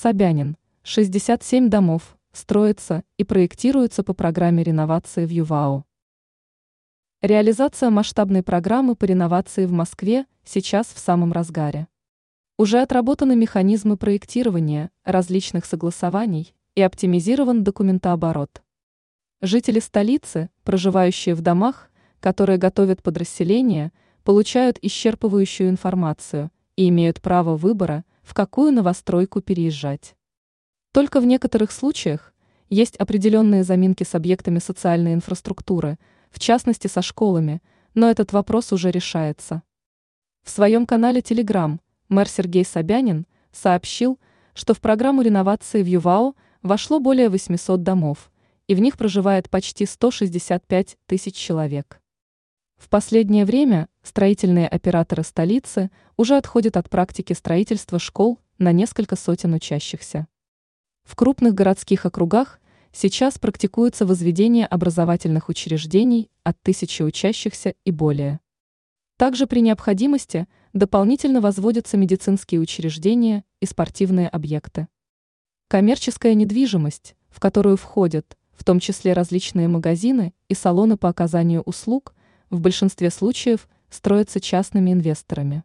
Собянин. 67 домов строятся и проектируются по программе реновации в ЮВАО. Реализация масштабной программы по реновации в Москве сейчас в самом разгаре. Уже отработаны механизмы проектирования, различных согласований и оптимизирован документооборот. Жители столицы, проживающие в домах, которые готовят под расселение, получают исчерпывающую информацию и имеют право выбора, в какую новостройку переезжать. Только в некоторых случаях есть определенные заминки с объектами социальной инфраструктуры, в частности со школами, но этот вопрос уже решается. В своем канале Telegram мэр Сергей Собянин сообщил, что в программу реновации в ЮВАО вошло более 800 домов, и в них проживает почти 165 тысяч человек. В последнее время строительные операторы столицы уже отходят от практики строительства школ на несколько сотен учащихся. В крупных городских округах сейчас практикуется возведение образовательных учреждений от тысячи учащихся и более. Также при необходимости дополнительно возводятся медицинские учреждения и спортивные объекты. Коммерческая недвижимость, в которую входят в том числе различные магазины и салоны по оказанию услуг, в большинстве случаев строятся частными инвесторами.